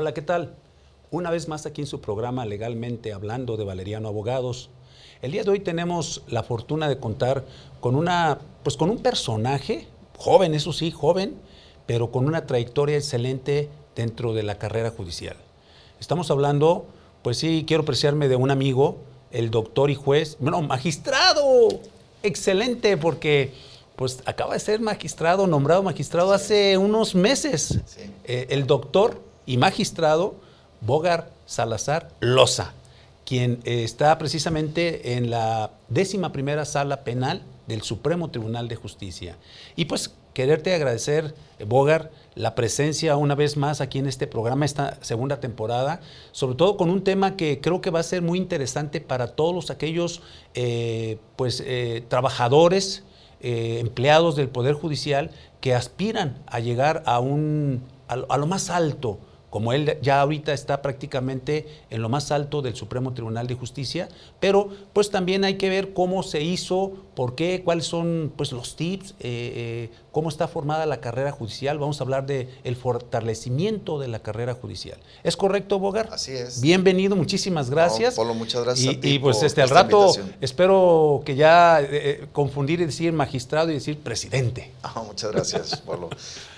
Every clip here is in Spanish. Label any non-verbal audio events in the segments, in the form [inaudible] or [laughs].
Hola, ¿qué tal? Una vez más aquí en su programa Legalmente Hablando de Valeriano Abogados. El día de hoy tenemos la fortuna de contar con una, pues con un personaje, joven, eso sí, joven, pero con una trayectoria excelente dentro de la carrera judicial. Estamos hablando, pues sí, quiero apreciarme de un amigo, el doctor y juez, bueno, magistrado, excelente, porque pues acaba de ser magistrado, nombrado magistrado hace unos meses. Eh, el doctor y magistrado Bogar Salazar Loza, quien eh, está precisamente en la décima primera sala penal del Supremo Tribunal de Justicia. Y pues quererte agradecer, Bogar, la presencia una vez más aquí en este programa, esta segunda temporada, sobre todo con un tema que creo que va a ser muy interesante para todos aquellos eh, pues, eh, trabajadores, empleados del Poder Judicial que aspiran a llegar a, un, a lo más alto como él ya ahorita está prácticamente en lo más alto del Supremo Tribunal de Justicia, pero pues también hay que ver cómo se hizo, por qué, cuáles son pues los tips, eh, eh, cómo está formada la carrera judicial. Vamos a hablar del el fortalecimiento de la carrera judicial. ¿Es correcto, Bogar? Así es. Bienvenido, muchísimas gracias. Polo, muchas gracias. Y, y pues este al rato espero que ya eh, confundir y decir magistrado y decir presidente. [laughs] Ah, muchas gracias, Polo.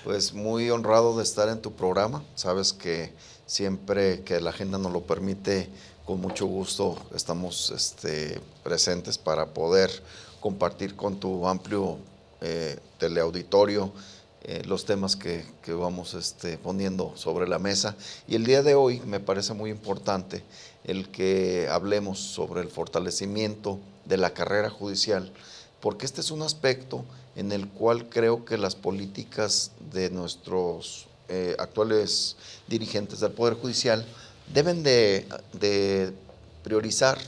Pues muy honrado de estar en tu programa. Sabes que siempre que la agenda nos lo permite, con mucho gusto estamos este, presentes para poder compartir con tu amplio eh, teleauditorio eh, los temas que, vamos este, poniendo sobre la mesa. Y el día de hoy me parece muy importante el que hablemos sobre el fortalecimiento de la carrera judicial, porque este es un aspecto en el cual creo que las políticas de nuestros eh, actuales dirigentes del Poder Judicial deben de, priorizar,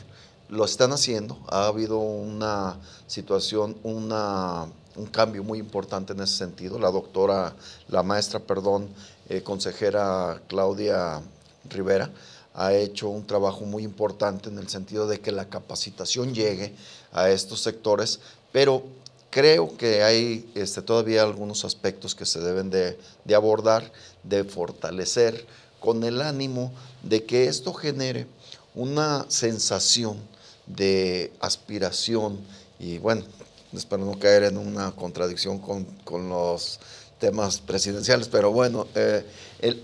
lo están haciendo, ha habido una situación, una, un cambio muy importante en ese sentido. La doctora, la maestra, perdón, eh, consejera Claudia Rivera, ha hecho un trabajo muy importante en el sentido de que la capacitación llegue a estos sectores, pero creo que hay este, todavía algunos aspectos que se deben de, abordar, de fortalecer, con el ánimo de que esto genere una sensación de aspiración y bueno, espero no caer en una contradicción con, los temas presidenciales, pero bueno, eh,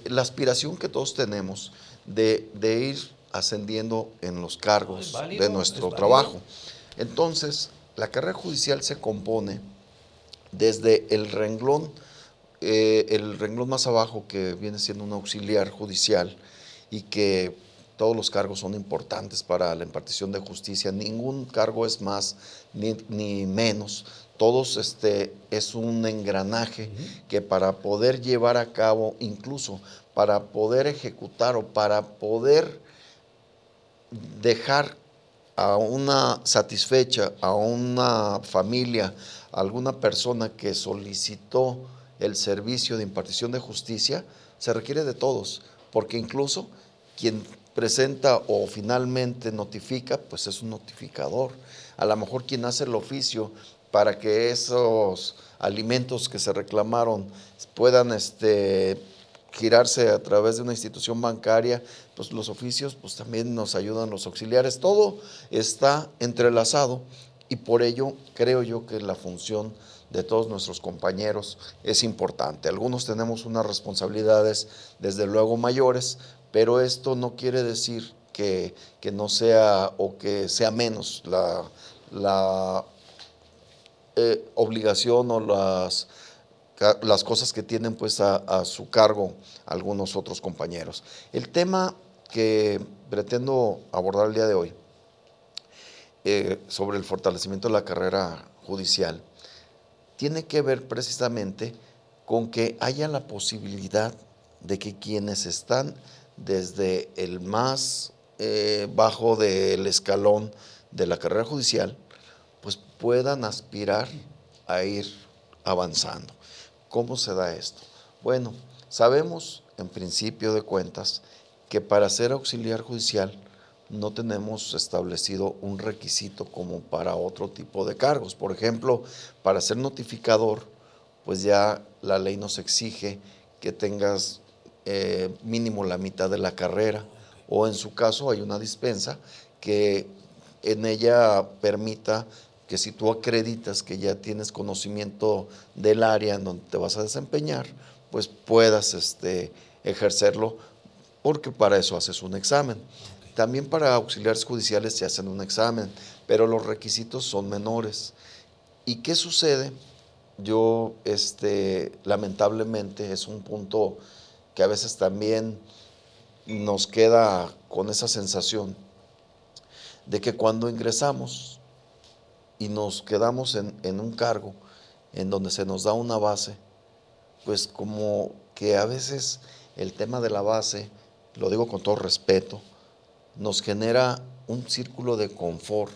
la aspiración que todos tenemos de, ir ascendiendo en los cargos de nuestro trabajo. Entonces, la carrera judicial se compone desde el renglón, eh, el renglón más abajo que viene siendo un auxiliar judicial y que todos los cargos son importantes para la impartición de justicia, ningún cargo es más ni, menos, todos este, es un engranaje que para poder llevar a cabo, incluso para poder ejecutar o para poder dejar a una satisfecha, a una familia, a alguna persona que solicitó el servicio de impartición de justicia, se requiere de todos, porque incluso quien presenta o finalmente notifica, pues es un notificador. A lo mejor quien hace el oficio para que esos alimentos que se reclamaron puedan este, girarse a través de una institución bancaria, pues los oficios pues también nos ayudan los auxiliares. Todo está entrelazado y por ello creo yo que la función de todos nuestros compañeros es importante. Algunos tenemos unas responsabilidades desde luego mayores, pero esto no quiere decir que, no sea o que sea menos la, la eh, obligación o las las cosas que tienen pues a, su cargo algunos otros compañeros. El tema que pretendo abordar el día de hoy eh, sobre el fortalecimiento de la carrera judicial tiene que ver precisamente con que haya la posibilidad de que quienes están desde el más eh, bajo del escalón de la carrera judicial, pues puedan aspirar a ir avanzando. ¿Cómo se da esto? Bueno, sabemos en principio de cuentas que para ser auxiliar judicial, no tenemos establecido un requisito como para otro tipo de cargos. Por ejemplo, para ser notificador, pues ya la ley nos exige que tengas eh, mínimo la mitad de la carrera o en su caso hay una dispensa que en ella permita que si tú acreditas que ya tienes conocimiento del área en donde te vas a desempeñar, pues puedas este, ejercerlo, porque para eso haces un examen. También para auxiliares judiciales se hacen un examen, pero los requisitos son menores. ¿Y qué sucede? Yo, este, lamentablemente, es un punto que a veces también nos queda con esa sensación de que cuando ingresamos y nos quedamos en, un cargo en donde se nos da una base, pues como que a veces el tema de la base, lo digo con todo respeto, nos genera un círculo de confort.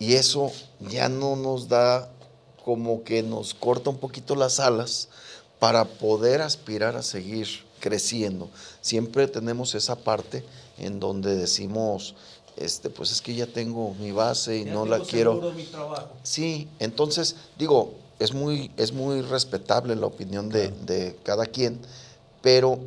Y eso ya no nos da como que nos corta un poquito las alas para poder aspirar a seguir creciendo. Siempre tenemos esa parte en donde decimos, este, pues es que ya tengo mi base y no la quiero. Mi trabajo. Sí, entonces digo, es muy, es muy respetable la opinión de, cada quien, pero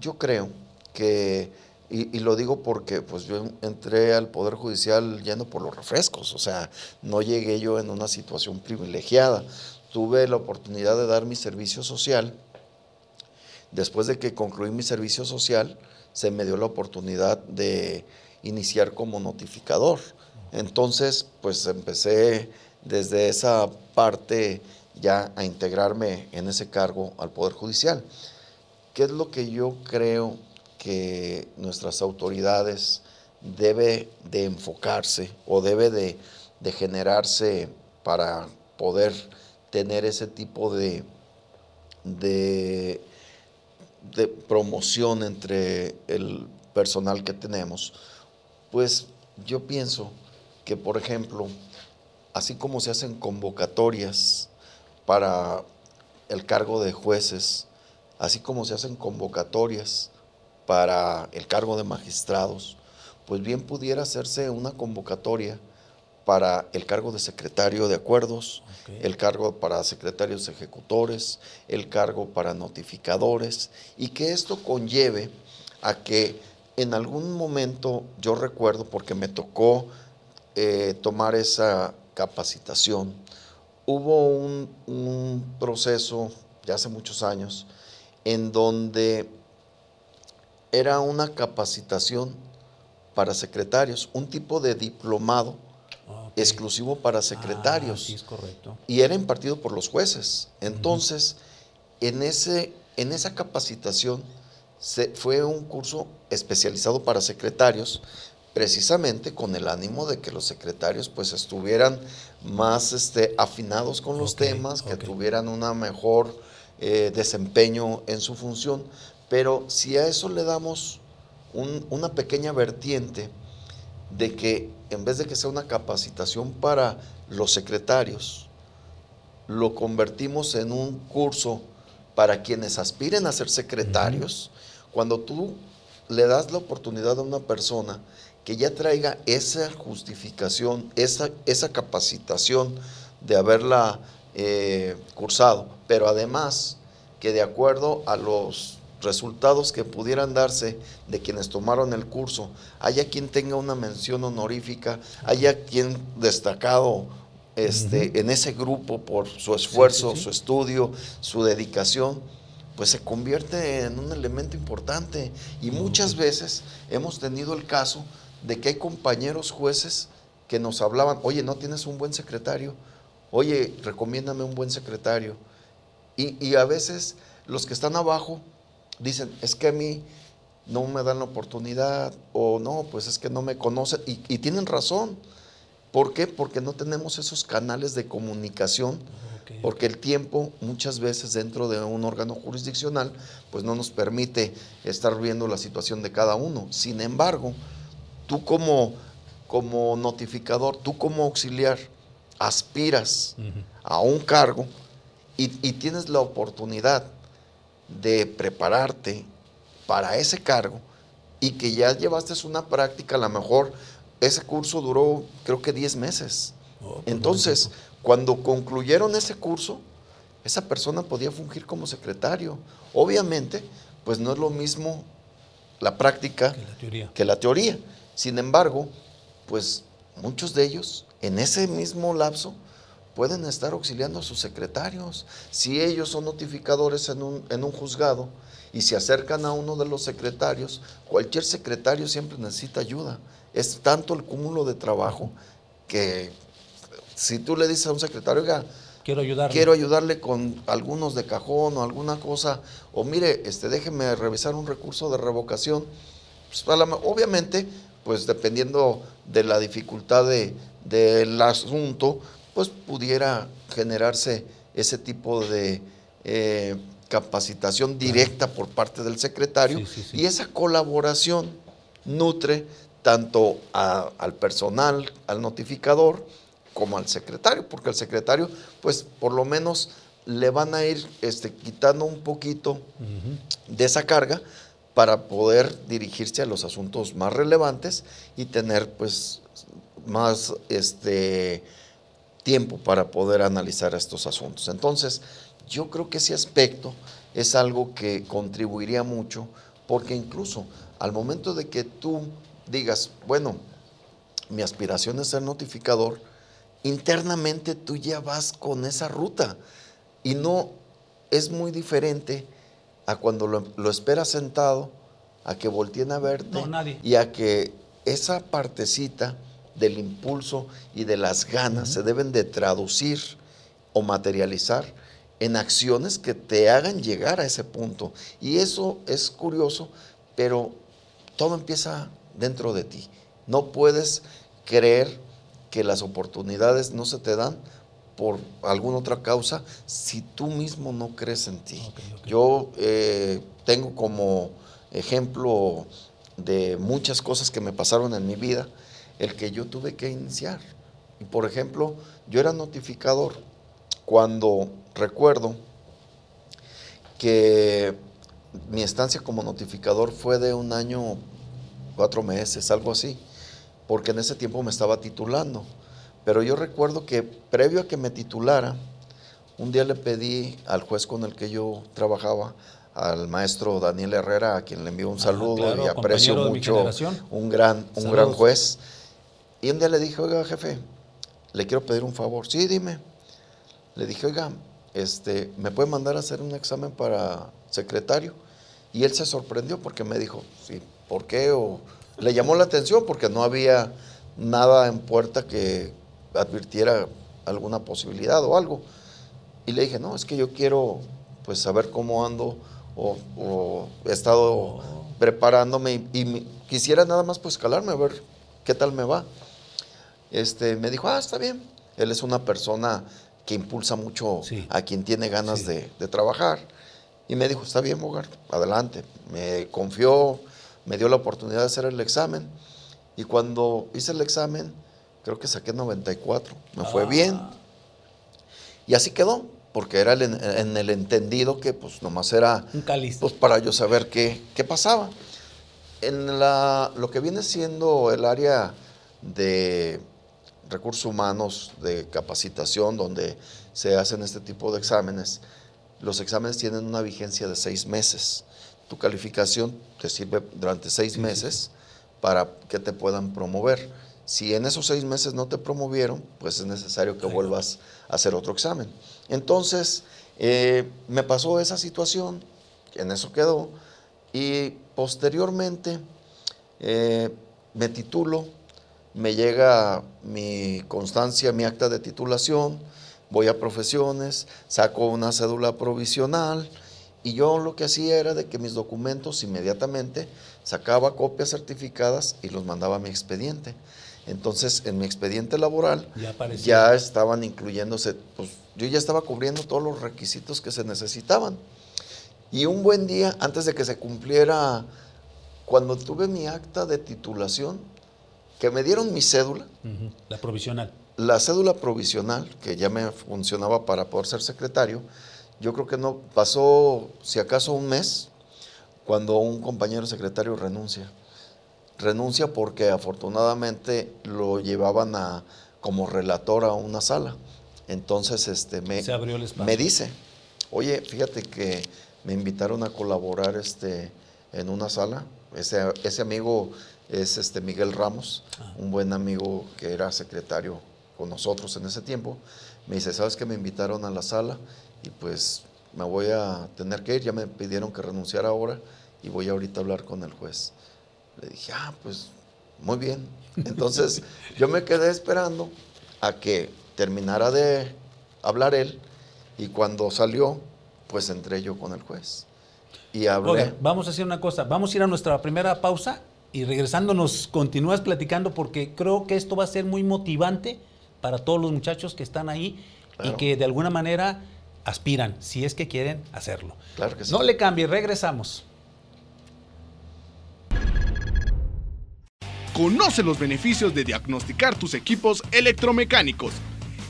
yo creo que, y, lo digo porque pues yo entré al Poder Judicial yendo por los refrescos, o sea, no llegué yo en una situación privilegiada. Tuve la oportunidad de dar mi servicio social. Después de que concluí mi servicio social, se me dio la oportunidad de iniciar como notificador. Entonces, pues empecé desde esa parte ya a integrarme en ese cargo al Poder Judicial. ¿Qué es lo que yo creo que nuestras autoridades debe de enfocarse o debe de, generarse para poder tener ese tipo de, de, promoción entre el personal que tenemos? Pues yo pienso que, por ejemplo, así como se hacen convocatorias para el cargo de jueces, así como se hacen convocatorias para el cargo de magistrados, pues bien pudiera hacerse una convocatoria para el cargo de secretario de acuerdos, el cargo para secretarios ejecutores, el cargo para notificadores, y que esto conlleve a que en algún momento yo recuerdo, porque me tocó eh, tomar esa capacitación, hubo un, proceso ya hace muchos años en donde era una capacitación para secretarios, un tipo de diplomado exclusivo para secretarios. Ah, es correcto. Y era impartido por los jueces. Entonces, en, ese, en esa capacitación fue un curso especializado para secretarios, precisamente con el ánimo de que los secretarios pues estuvieran más este, afinados con los temas, que tuvieran una mejor eh, desempeño en su función. Pero si a eso le damos una pequeña vertiente de que en vez de que sea una capacitación para los secretarios, lo convertimos en un curso para quienes aspiren a ser secretarios, cuando tú le das la oportunidad a una persona que ya traiga esa justificación, esa, esa capacitación de haberla eh, cursado, pero además que de acuerdo a los resultados que pudieran darse de quienes tomaron el curso, haya quien tenga una mención honorífica, haya quien destacado este, en ese grupo por su esfuerzo, su estudio, su dedicación, pues se convierte en un elemento importante. Y muchas veces hemos tenido el caso de que hay compañeros jueces que nos hablaban, oye, ¿no tienes un buen secretario? Oye, recomiéndame un buen secretario. Y, a veces los que están abajo dicen, es que a mí no me dan la oportunidad o no, pues es que no me conocen. Y, y tienen razón. ¿Por qué? Porque no tenemos esos canales de comunicación porque el tiempo muchas veces dentro de un órgano jurisdiccional pues no nos permite estar viendo la situación de cada uno. Sin embargo, tú como, como notificador, tú como auxiliar, aspiras a un cargo y, tienes la oportunidad de prepararte para ese cargo, y que ya llevaste una práctica, a lo mejor ese curso duró creo que 10 meses. Oh, pues, Entonces, cuando concluyeron ese curso, esa persona podía fungir como secretario. Obviamente, pues no es lo mismo la práctica Que la teoría. que la teoría. Sin embargo, pues muchos de ellos en ese mismo lapso pueden estar auxiliando a sus secretarios. Si ellos son notificadores en un, en un juzgado y se acercan a uno de los secretarios, cualquier secretario siempre necesita ayuda. Es tanto el cúmulo de trabajo que si tú le dices a un secretario, oiga, Quiero ayudarle. quiero ayudarle con algunos de cajón o alguna cosa, o mire, este, déjeme revisar un recurso de revocación. Pues, obviamente, pues dependiendo de la dificultad de- del asunto, pues pudiera generarse ese tipo de eh, capacitación directa por parte del secretario Sí, sí, sí. y esa colaboración nutre tanto a- al personal, al notificador, como al secretario, porque el secretario, pues por lo menos le van a ir este, quitando un poquito de esa carga para poder dirigirse a los asuntos más relevantes y tener pues más este tiempo para poder analizar estos asuntos. Entonces, yo creo que ese aspecto es algo que contribuiría mucho porque incluso al momento de que tú digas, bueno, mi aspiración es ser notificador, internamente tú ya vas con esa ruta y no es muy diferente a cuando lo, lo esperas sentado, a que volteen a verte No, nadie. y a que esa partecita del impulso y de las ganas se deben de traducir o materializar en acciones que te hagan llegar a ese punto. Y eso es curioso, pero todo empieza dentro de ti. No puedes creer que las oportunidades no se te dan por alguna otra causa si tú mismo no crees en ti. Yo eh, tengo como ejemplo de muchas cosas que me pasaron en mi vida el que yo tuve que iniciar. Y por ejemplo, yo era notificador cuando recuerdo que mi estancia como notificador fue de un año, cuatro meses, algo así, porque en ese tiempo me estaba titulando. Pero yo recuerdo que previo a que me titulara, un día le pedí al juez con el que yo trabajaba, al maestro Daniel Herrera, a quien le envío un saludo claro, y aprecio mucho, un gran, un Saludos. gran juez. Y un día le dije, oiga, jefe, le quiero pedir un favor. Sí, dime. Le dije, oiga, este, ¿me puede mandar a hacer un examen para secretario? Y él se sorprendió porque me dijo, sí, ¿por qué? O, le llamó la atención porque no había nada en puerta que advirtiera alguna posibilidad o algo. Y le dije, no, es que yo quiero pues saber cómo ando o, he estado preparándome y, y quisiera nada más pues calarme a ver qué tal me va. Este, me dijo, ah, está bien. Él es una persona que impulsa mucho Sí. a quien tiene ganas Sí. de, de trabajar. Y me dijo, está bien, Bogar, adelante. Me confió, me dio la oportunidad de hacer el examen. Y cuando hice el examen, creo que saqué 94. Me fue Ah. bien. Y así quedó, porque era el en, el entendido que pues nomás era Un pues para yo saber qué, qué pasaba. En la, lo que viene siendo el área de recursos humanos, de capacitación, donde se hacen este tipo de exámenes, los exámenes tienen una vigencia de seis meses. Tu calificación te sirve durante seis meses para que te puedan promover. Si en esos seis meses no te promovieron, pues es necesario que vuelvas a hacer otro examen. Entonces, eh, me pasó esa situación, en eso quedó, y posteriormente eh, me titulo, me llega mi constancia, mi acta de titulación, voy a profesiones, saco una cédula provisional y yo lo que hacía era de que mis documentos inmediatamente sacaba copias certificadas y los mandaba a mi expediente. Entonces, en mi expediente laboral Ya estaban incluyéndose, pues yo ya estaba cubriendo todos los requisitos que se necesitaban. Y un buen día, antes de que se cumpliera, cuando tuve mi acta de titulación, que me dieron mi cédula, La provisional. la cédula provisional, que ya me funcionaba para poder ser secretario, yo creo que no pasó, si acaso, un mes, cuando un compañero secretario renuncia. renuncia porque afortunadamente lo llevaban a como relator a una sala. Entonces, este, me, Se abrió el espacio. me dice, oye, fíjate que me invitaron a colaborar este, en una sala. Ese, ese amigo es este Miguel Ramos, un buen amigo que era secretario con nosotros en ese tiempo. Me dice, ¿sabes que me invitaron a la sala? Y pues me voy a tener que ir, ya me pidieron que renunciara ahora y voy ahorita a hablar con el juez. Le dije, ah, pues muy bien. Entonces [laughs] yo me quedé esperando a que terminara de hablar él y cuando salió, pues entré yo con el juez. Y hablé. Oiga, vamos a hacer una cosa, vamos a ir a nuestra primera pausa y regresando nos continúas platicando porque creo que esto va a ser muy motivante para todos los muchachos que están ahí y que de alguna manera aspiran, si es que quieren hacerlo. Claro que sí. No le cambie, regresamos. Conoce los beneficios de diagnosticar tus equipos electromecánicos.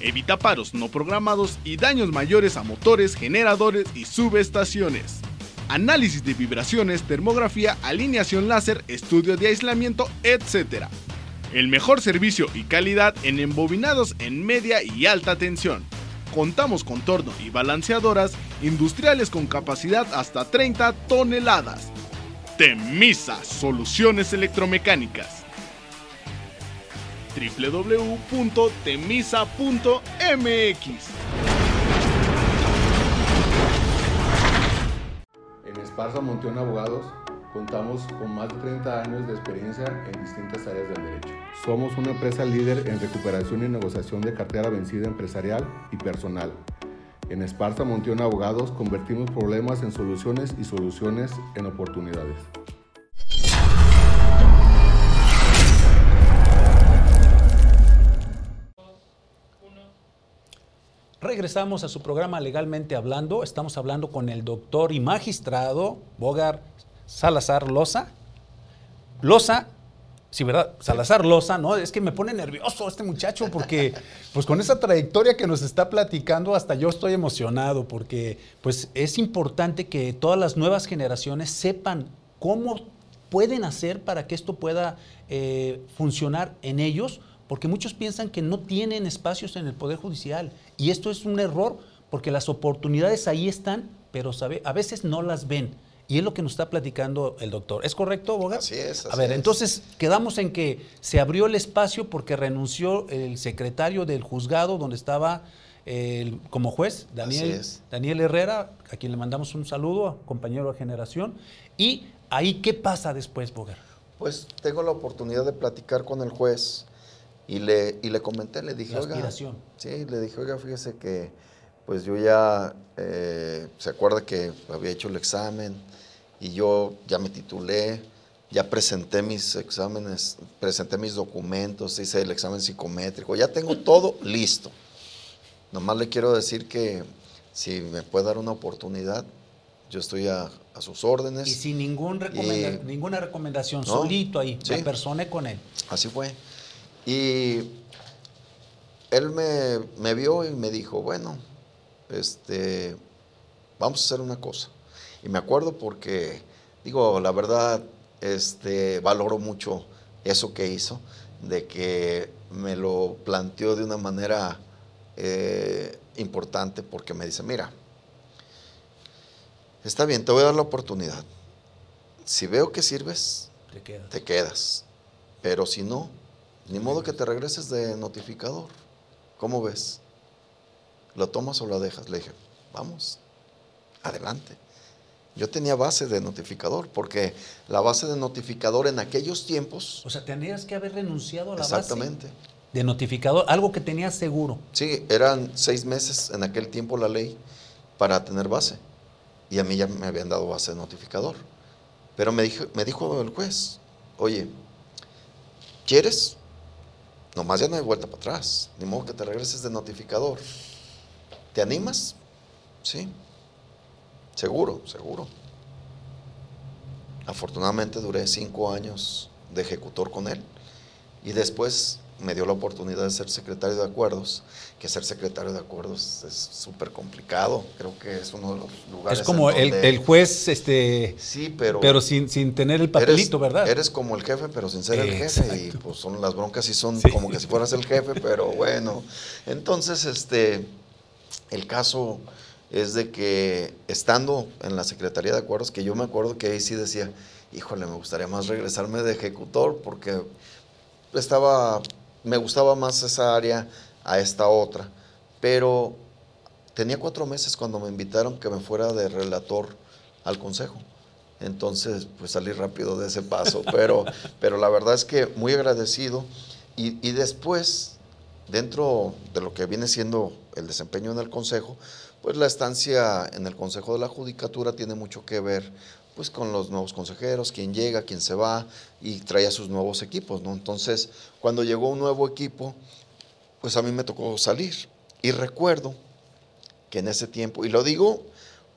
Evita paros no programados y daños mayores a motores, generadores y subestaciones. Análisis de vibraciones, termografía, alineación láser, estudio de aislamiento, etc. El mejor servicio y calidad en embobinados en media y alta tensión. Contamos con torno y balanceadoras industriales con capacidad hasta 30 toneladas. Temisa Soluciones Electromecánicas www.temisa.mx Esparza Monteón Abogados contamos con más de 30 años de experiencia en distintas áreas del derecho. Somos una empresa líder en recuperación y negociación de cartera vencida empresarial y personal. En Esparza Monteón Abogados convertimos problemas en soluciones y soluciones en oportunidades. Regresamos a su programa Legalmente Hablando. Estamos hablando con el doctor y magistrado Bogar Salazar Loza. Loza, sí, ¿verdad? Salazar Loza, ¿no? Es que me pone nervioso este muchacho porque, pues con esa trayectoria que nos está platicando, hasta yo estoy emocionado porque, pues es importante que todas las nuevas generaciones sepan cómo pueden hacer para que esto pueda eh, funcionar en ellos, porque muchos piensan que no tienen espacios en el Poder Judicial. Y esto es un error, porque las oportunidades ahí están, pero sabe, a veces no las ven. Y es lo que nos está platicando el doctor. ¿Es correcto, Bogar? Así es, a así ver, es. entonces quedamos en que se abrió el espacio porque renunció el secretario del juzgado donde estaba el- como juez, Daniel. Daniel Herrera, a quien le mandamos un saludo, compañero de generación. Y ahí, ¿qué pasa después, Bogar? Pues tengo la oportunidad de platicar con el juez y le, y le comenté, le dije, La oiga, sí, le dije, oiga, fíjese que pues yo ya, eh, se acuerda que había hecho el examen y yo ya me titulé, ya presenté mis exámenes, presenté mis documentos, hice el examen psicométrico, ya tengo todo listo. Nomás le quiero decir que si me puede dar una oportunidad, yo estoy a, a sus órdenes. Y sin ningún recomenda- Y- ninguna recomendación, No, solito ahí, me sí. personé con él. Así fue. Y él me, me vio y me dijo, bueno, este, vamos a hacer una cosa. Y me acuerdo porque, digo, la verdad, este, valoro mucho eso que hizo, de que me lo planteó de una manera eh, importante, porque me dice, mira, está bien, te voy a dar la oportunidad. Si veo que sirves, Te queda. te quedas. Pero si no, ni modo que te regreses de notificador. ¿Cómo ves? ¿Lo tomas o la dejas? Le dije, vamos, adelante. Yo tenía base de notificador, porque la base de notificador en aquellos tiempos, O sea, tendrías que haber renunciado a la exactamente. base de notificador, algo que tenías seguro. Sí, eran seis meses en aquel tiempo la ley para tener base. Y a mí ya me habían dado base de notificador. Pero me dijo, me dijo el juez, oye, ¿quieres? Nomás ya no hay vuelta para atrás. Ni modo que te regreses de notificador. ¿Te animas? Sí. Seguro, seguro. Afortunadamente duré cinco años de ejecutor con él. Y después me dio la oportunidad de ser secretario de acuerdos, que ser secretario de acuerdos es súper complicado, creo que es uno de los lugares. Es como el, el, juez, este. Sí, pero. Pero sin, sin tener el papelito, ¿verdad? Eres como el jefe, pero sin ser el jefe. Y pues son las broncas y son como que si fueras el jefe, pero [laughs] bueno. Entonces, este. El caso es de que estando en la Secretaría de Acuerdos, que yo me acuerdo que ahí sí decía, híjole, me gustaría más regresarme de ejecutor porque estaba, me gustaba más esa área a esta otra. Pero tenía cuatro meses cuando me invitaron que me fuera de relator al consejo. Entonces, pues salí rápido de ese paso, [laughs] pero, pero la verdad es que muy agradecido. Y, y después, dentro de lo que viene siendo el desempeño en el consejo, pues la estancia en el consejo de la judicatura tiene mucho que ver pues con los nuevos consejeros, quién llega, quién se va y trae a sus nuevos equipos, ¿no? Entonces, cuando llegó un nuevo equipo, pues a mí me tocó salir. Y recuerdo que en ese tiempo, y lo digo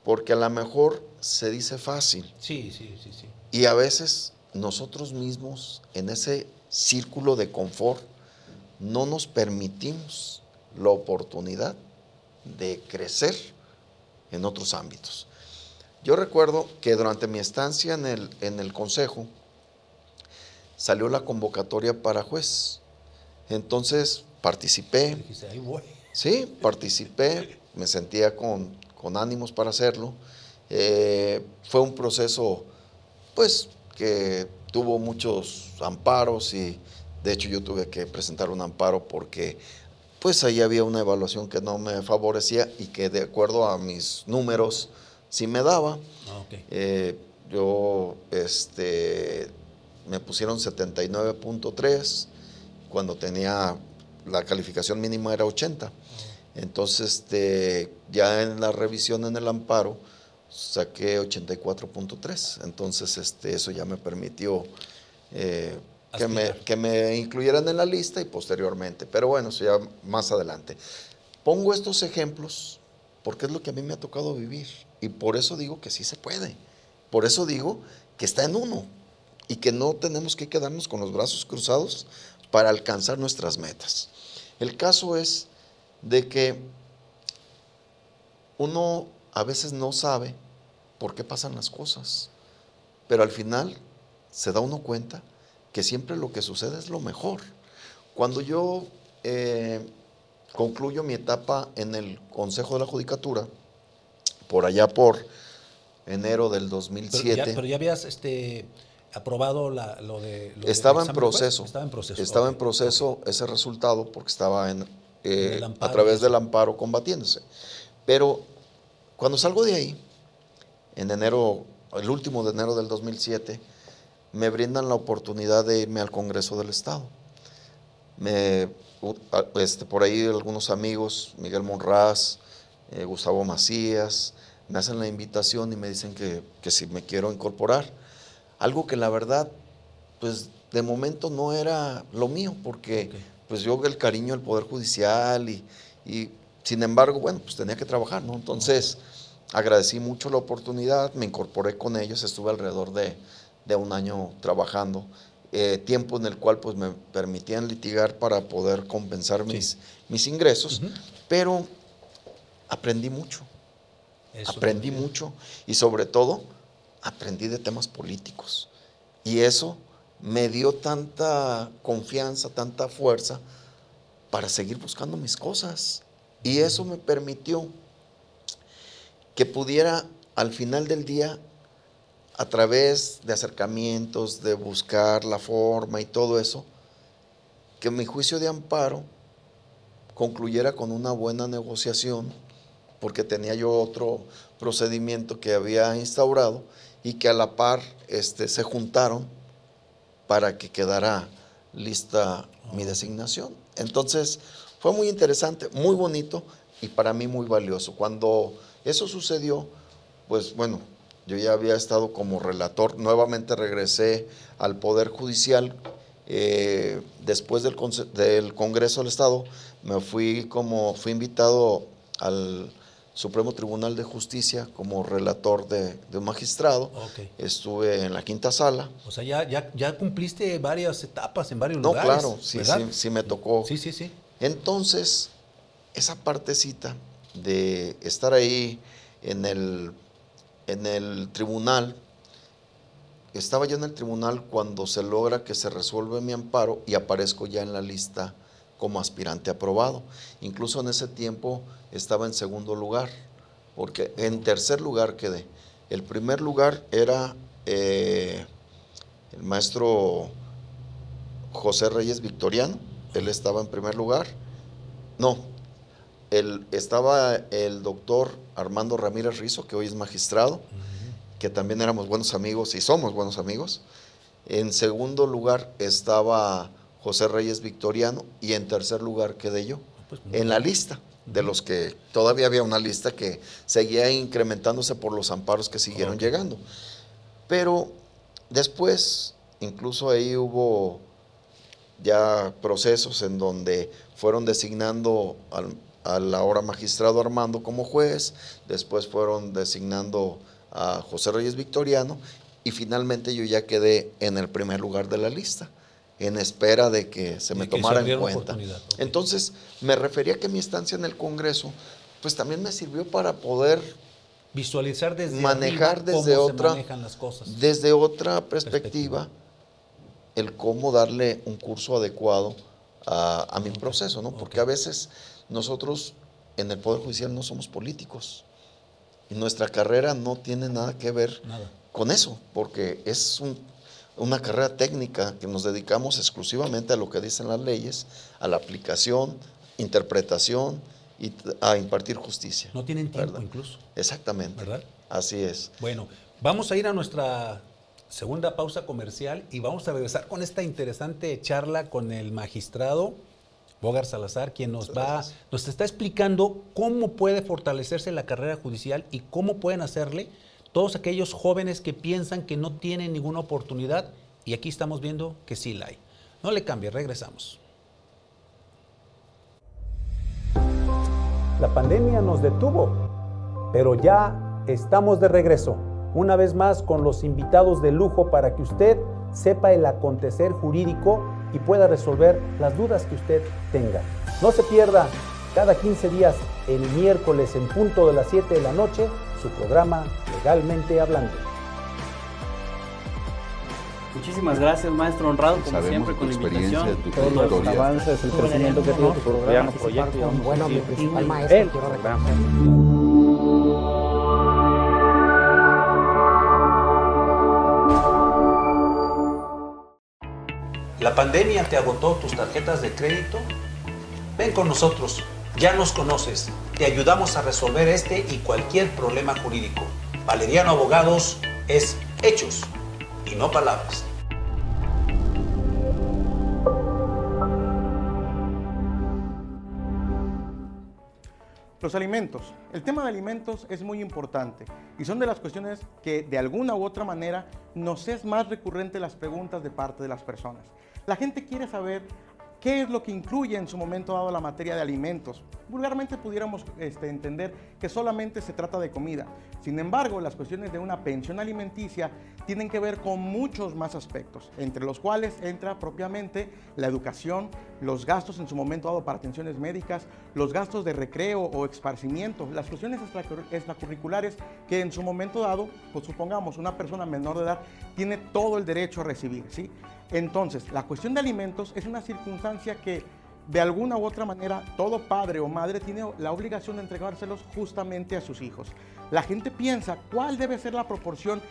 porque a lo mejor se dice fácil. Sí, sí, sí, sí. Y a veces nosotros mismos en ese círculo de confort no nos permitimos la oportunidad de crecer en otros ámbitos. Yo recuerdo que durante mi estancia en el, en el consejo salió la convocatoria para juez. Entonces participé. Sí, participé, me sentía con, ánimos para hacerlo. Eh, fue un proceso, pues, que tuvo muchos amparos y de hecho yo tuve que presentar un amparo porque pues ahí había una evaluación que no me favorecía y que de acuerdo a mis números sí me daba. Ah, eh, yo, este, me pusieron 79.3 cuando tenía la calificación mínima era 80. Entonces, este, ya en la revisión en el amparo saqué 84.3. Entonces, este, eso ya me permitió eh, que, me, que me incluyeran en la lista y posteriormente. Pero bueno, eso ya más adelante. Pongo estos ejemplos porque es lo que a mí me ha tocado vivir. Y por eso digo que sí se puede. Por eso digo que está en uno y que no tenemos que quedarnos con los brazos cruzados para alcanzar nuestras metas. El caso es de que uno a veces no sabe por qué pasan las cosas, pero al final se da uno cuenta que siempre lo que sucede es lo mejor. Cuando yo eh, concluyo mi etapa en el Consejo de la Judicatura, por allá por enero del 2007. Pero ya, habías este, aprobado lo de... estaba, en proceso, estaba en proceso. Estaba en proceso ese resultado porque estaba en, eh, a través del amparo combatiéndose. Pero cuando salgo de ahí, en enero, el último de enero del 2007, me brindan la oportunidad de irme al Congreso del Estado. Me, este, por ahí algunos amigos, Miguel Monraz, eh, Gustavo Macías, me hacen la invitación y me dicen que, si me quiero incorporar. Algo que la verdad, pues de momento no era lo mío, porque pues yo el cariño al Poder Judicial y, sin embargo, bueno, pues tenía que trabajar, ¿no? Entonces, agradecí mucho la oportunidad, me incorporé con ellos, estuve alrededor de, un año trabajando, eh, tiempo en el cual pues me permitían litigar para poder compensar mis, mis ingresos, pero aprendí mucho aprendí mucho y sobre todo aprendí de temas políticos. Y eso me dio tanta confianza, tanta fuerza para seguir buscando mis cosas. Y eso me permitió que pudiera al final del día, a través de acercamientos, de buscar la forma y todo eso, que mi juicio de amparo concluyera con una buena negociación porque tenía yo otro procedimiento que había instaurado y que a la par este, se juntaron para que quedara lista mi designación. Entonces fue muy interesante, muy bonito y para mí muy valioso. Cuando eso sucedió, pues bueno, yo ya había estado como relator, nuevamente regresé al Poder Judicial. Eh, después del, del Congreso del Estado, me fui como, fui invitado al Supremo Tribunal de Justicia como relator de, de un magistrado. Estuve en la quinta sala. O sea, ya, ya, ya cumpliste varias etapas en varios No, lugares. claro, sí, sí, sí me tocó. Sí, sí, sí. Entonces, esa partecita de estar ahí en el, en el tribunal, estaba yo en el tribunal cuando se logra que se resuelve mi amparo y aparezco ya en la lista como aspirante aprobado. Incluso en ese tiempo estaba en segundo lugar, porque en tercer lugar quedé. El primer lugar era eh, el maestro José Reyes Victoriano, él estaba en primer lugar. No, estaba el doctor Armando Ramírez Rizo, que hoy es magistrado, que también éramos buenos amigos y somos buenos amigos. En segundo lugar estaba José Reyes Victoriano y en tercer lugar quedé yo, Pues en la lista de los que todavía había una lista que seguía incrementándose por los amparos que siguieron llegando. Pero después, incluso ahí hubo ya procesos en donde fueron designando al, al ahora magistrado Armando como juez, después fueron designando a José Reyes Victoriano y finalmente yo ya quedé en el primer lugar de la lista, en espera de que se me tomara en cuenta. Entonces, me refería que mi estancia en el Congreso, pues también me sirvió para poder Visualizar desde Manejar desde cómo otra- se manejan las cosas. desde otra perspectiva, el cómo darle un curso adecuado a, a mi proceso, ¿no? Porque a veces nosotros en el Poder Judicial no somos políticos. Y nuestra carrera no tiene nada que ver Nada. con eso, porque es un- una carrera técnica que nos dedicamos exclusivamente a lo que dicen las leyes, a la aplicación, interpretación y a impartir justicia. No tienen tiempo ¿verdad? incluso, Exactamente. ¿verdad? Así es. Bueno, vamos a ir a nuestra segunda pausa comercial y vamos a regresar con esta interesante charla con el magistrado Bogar Salazar, quien nos va, nos está explicando cómo puede fortalecerse la carrera judicial y cómo pueden hacerle todos aquellos jóvenes que piensan que no tienen ninguna oportunidad y aquí estamos viendo que sí la hay. No le cambie, regresamos. La pandemia nos detuvo, pero ya estamos de regreso, una vez más con los invitados de lujo para que usted sepa el acontecer jurídico y pueda resolver las dudas que usted tenga. No se pierda cada 15 días, el miércoles en punto de las 7 de la noche, su programa Legalmente Hablando. Muchísimas gracias, maestro honrado, como Sabemos siempre, con la invitación. experiencia, de tu Todos los avances, el crecimiento que tiene tu programa. proyecto, digamos, Bueno, mi principal maestro, el quiero programa. ¿La pandemia te agotó tus tarjetas de crédito? Ven con nosotros, ya nos conoces, te ayudamos a resolver este y cualquier problema jurídico. Valeriano Abogados es hechos y no palabras. Los alimentos. El tema de alimentos es muy importante y son de las cuestiones que de alguna u otra manera nos es más recurrente las preguntas de parte de las personas. La gente quiere saber qué es lo que incluye en su momento dado la materia de alimentos. Vulgarmente pudiéramos este, entender que solamente se trata de comida. Sin embargo, las cuestiones de una pensión alimenticia tienen que ver con muchos más aspectos, entre los cuales entra propiamente la educación, los gastos en su momento dado para atenciones médicas, los gastos de recreo o esparcimiento, las cuestiones extracurri- extracurriculares que en su momento dado, pues supongamos, una persona menor de edad tiene todo el derecho a recibir, ¿sí? Entonces, la cuestión de alimentos es una circunstancia que de alguna u otra manera todo padre o madre tiene la obligación de entregárselos justamente a sus hijos. La gente piensa cuál debe ser la proporción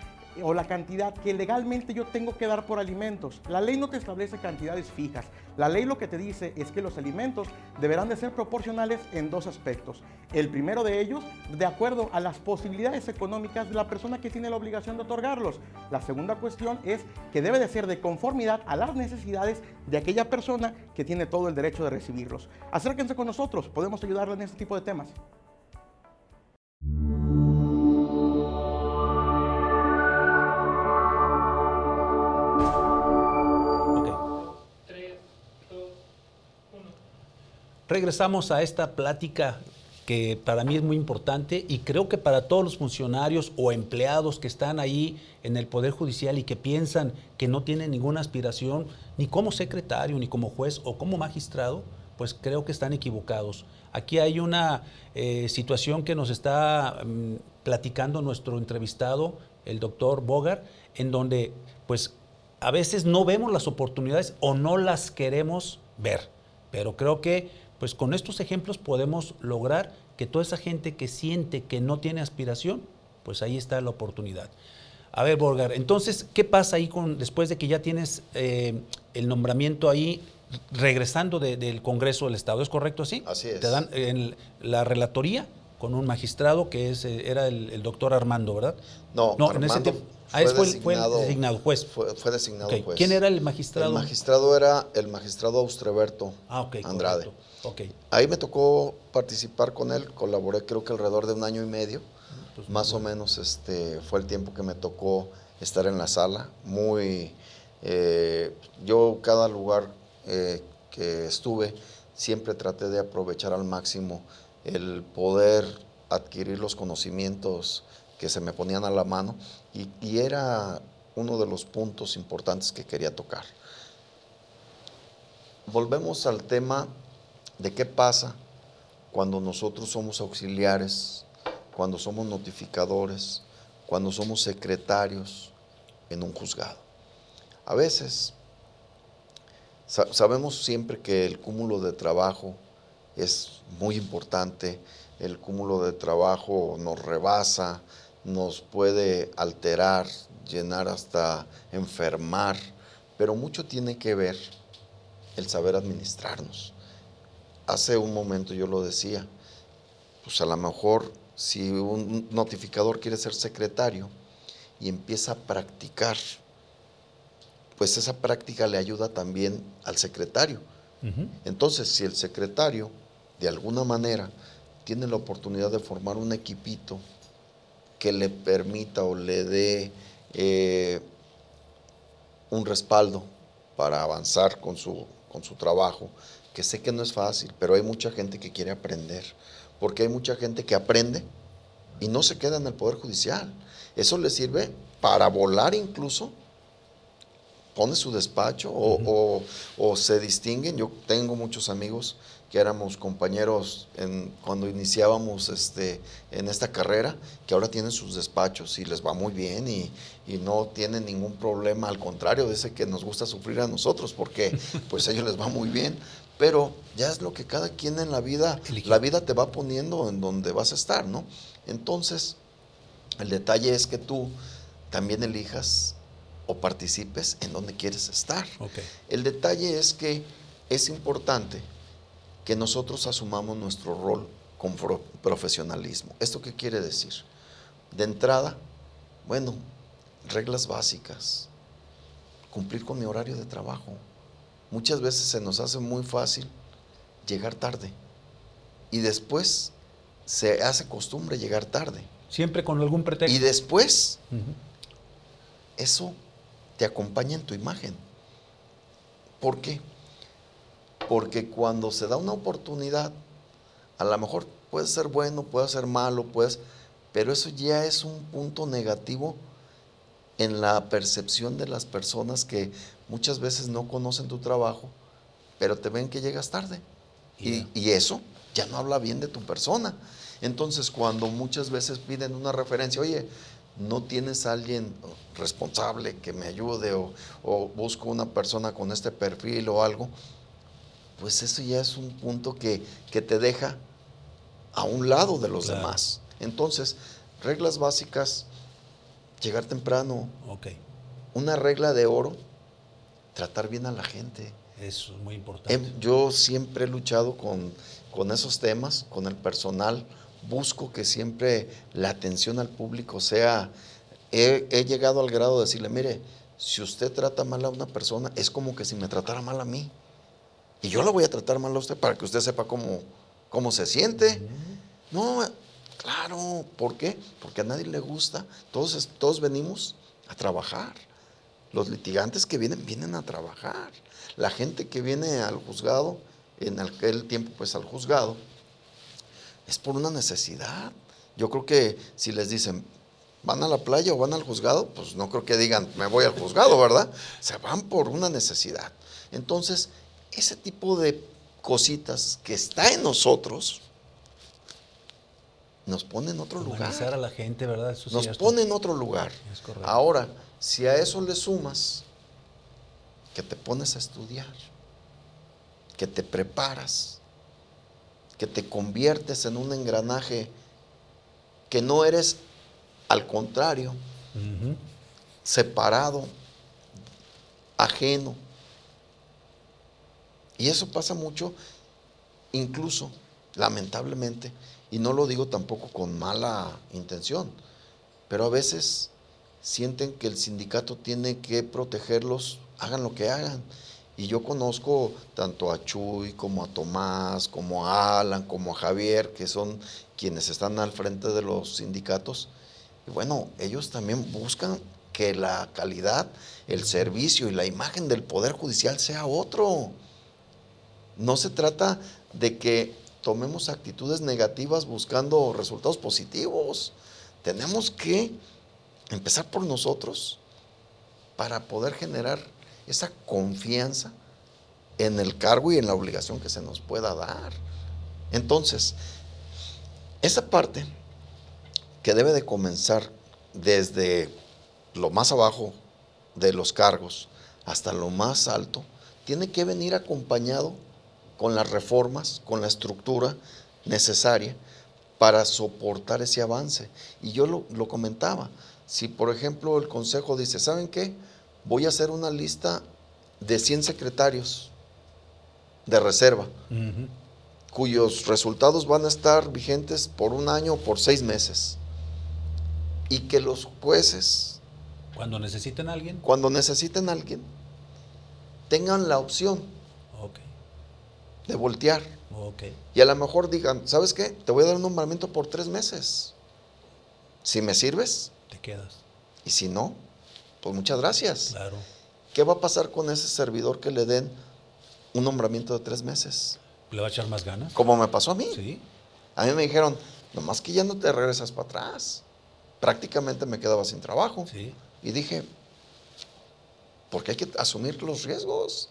o la cantidad que legalmente yo tengo que dar por alimentos. La ley no te establece cantidades fijas. La ley lo que te dice es que los alimentos deberán de ser proporcionales en dos aspectos. El primero de ellos, de acuerdo a las posibilidades económicas de la persona que tiene la obligación de otorgarlos. La segunda cuestión es que debe de ser de conformidad a las necesidades de aquella persona que tiene todo el derecho de recibirlos. Acérquense con nosotros, podemos ayudarle en este tipo de temas. Regresamos a esta plática que para mí es muy importante y creo que para todos los funcionarios o empleados que están ahí en el Poder Judicial y que piensan que no tienen ninguna aspiración, ni como secretario, ni como juez o como magistrado, pues creo que están equivocados. Aquí hay una eh, situación que nos está mm, platicando nuestro entrevistado, el doctor Bogar, en donde pues a veces no vemos las oportunidades o no las queremos ver. Pero creo que pues con estos ejemplos podemos lograr que toda esa gente que siente que no tiene aspiración, pues ahí está la oportunidad. A ver, Borgar, entonces, ¿qué pasa ahí con, después de que ya tienes eh, el nombramiento ahí, regresando del Congreso del Estado? ¿Es correcto así? Así es. Te dan en la relatoría con un magistrado que es, eh, era el, doctor Armando, ¿verdad? No, no en ese tiempo. Ah, fue, designado, fue, designado juez. Fue, designado juez. ¿Quién era el magistrado? El magistrado era el magistrado Austreberto ah, Andrade. Ahí me tocó participar con él, colaboré creo que alrededor de un año y medio. Pues más o menos este, fue el tiempo que me tocó estar en la sala. Muy, eh, yo cada lugar eh, que estuve siempre traté de aprovechar al máximo el poder adquirir los conocimientos que se me ponían a la mano y, era uno de los puntos importantes que quería tocar. Volvemos al tema de qué pasa cuando nosotros somos auxiliares, cuando somos notificadores, cuando somos secretarios en un juzgado. A veces sabemos siempre que el cúmulo de trabajo es muy importante, el cúmulo de trabajo nos rebasa, nos puede alterar, llenar hasta enfermar, pero mucho tiene que ver el saber administrarnos. Hace un momento yo lo decía, pues a lo mejor si un notificador quiere ser secretario y empieza a practicar, pues esa práctica le ayuda también al secretario. Entonces, si el secretario de alguna manera tiene la oportunidad de formar un equipito que le permita o le dé eh, un respaldo para avanzar con su, con su trabajo, que sé que no es fácil, pero hay mucha gente que quiere aprender, porque hay mucha gente que aprende y no se queda en el Poder Judicial. Eso le sirve para volar incluso, pone su despacho o, o se distinguen. Yo tengo muchos amigos que éramos compañeros en, cuando iniciábamos este, en esta carrera, que ahora tienen sus despachos y les va muy bien y, no tienen ningún problema, al contrario, ese que nos gusta sufrir a nosotros, porque [laughs] pues a ellos les va muy bien, pero ya es lo que cada quien en la vida, la vida te va poniendo en donde vas a estar, ¿no? Entonces, el detalle es que tú también elijas o participes en donde quieres estar. El detalle es que es importante que nosotros asumamos nuestro rol con profesionalismo. ¿Esto qué quiere decir? De entrada, bueno, reglas básicas, cumplir con mi horario de trabajo. Muchas veces se nos hace muy fácil llegar tarde y después se hace costumbre llegar tarde. Siempre con algún pretexto. Y después, eso te acompaña en tu imagen. ¿Por qué? Porque cuando se da una oportunidad, a lo mejor puede ser bueno, puede ser malo, puede, pero eso ya es un punto negativo en la percepción de las personas que muchas veces no conocen tu trabajo, pero te ven que llegas tarde. Y, y, eso ya no habla bien de tu persona. Entonces, cuando muchas veces piden una referencia, oye, no tienes a alguien responsable que me ayude o, o busco una persona con este perfil o algo, pues eso ya es un punto que, te deja a un lado de los demás. Entonces, reglas básicas, llegar temprano. Una regla de oro, tratar bien a la gente. Eso es muy importante. Em, yo siempre he luchado con, con esos temas, con el personal. Busco que siempre la atención al público sea... He, he llegado al grado de decirle, mire, si usted trata mal a una persona, es como que si me tratara mal a mí. Y yo la voy a tratar mal a usted para que usted sepa cómo, cómo se siente. No, claro, ¿por qué? Porque a nadie le gusta. Todos, todos venimos a trabajar. Los litigantes que vienen, vienen a trabajar. La gente que viene al juzgado, en aquel tiempo pues al juzgado, es por una necesidad. Yo creo que si les dicen, van a la playa o van al juzgado, pues no creo que digan, me voy al juzgado, ¿verdad? Se van por una necesidad. Entonces, ese tipo de cositas que está en nosotros, nos pone en otro Humanizar lugar. a la gente, ¿verdad? Eso Nos pone en otro lugar. Es. Ahora, si a eso le sumas que te pones a estudiar, que te preparas, que te conviertes en un engranaje que no eres, al contrario, separado, ajeno. Y eso pasa mucho, incluso, lamentablemente, y no lo digo tampoco con mala intención, pero a veces sienten que el sindicato tiene que protegerlos, hagan lo que hagan. Y yo conozco tanto a Chuy como a Tomás, como a Alan, como a Javier, que son quienes están al frente de los sindicatos. Y bueno, ellos también buscan que la calidad, el servicio y la imagen del Poder Judicial sea otro. No se trata de que tomemos actitudes negativas buscando resultados positivos. Tenemos que empezar por nosotros para poder generar esa confianza en el cargo y en la obligación que se nos pueda dar. Entonces, esa parte que debe de comenzar desde lo más abajo de los cargos hasta lo más alto, tiene que venir acompañado con las reformas, con la estructura necesaria para soportar ese avance. Y yo lo, lo comentaba, si por ejemplo el Consejo dice, ¿saben qué? Voy a hacer una lista de 100 secretarios de reserva, cuyos resultados van a estar vigentes por un año o por seis meses. Y que los jueces, Cuando necesiten a alguien. cuando necesiten a alguien, tengan la opción de voltear. Y a lo mejor digan, ¿sabes qué? Te voy a dar un nombramiento por tres meses. Si me sirves, Te quedas. y si no, pues muchas gracias. Claro. ¿Qué va a pasar con ese servidor que le den un nombramiento de tres meses? ¿Le va a echar más ganas? Como me pasó a mí. Sí. A mí me dijeron, nomás que ya no te regresas para atrás. Prácticamente me quedaba sin trabajo. Sí. Y dije, porque hay que asumir los riesgos.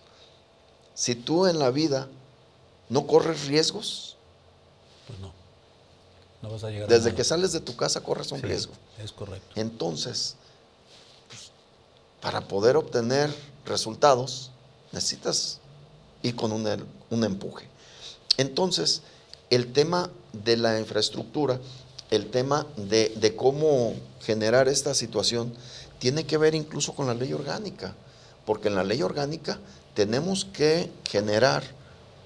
Si tú en la vida no corres riesgos, Pues no. No vas a llegar a desde que sales de tu casa corres un Sí, riesgo. Es correcto. Entonces, para poder obtener resultados, necesitas ir con un, un empuje. Entonces, el tema de la infraestructura, el tema de, de cómo generar esta situación, tiene que ver incluso con la ley orgánica, porque en la ley orgánica tenemos que generar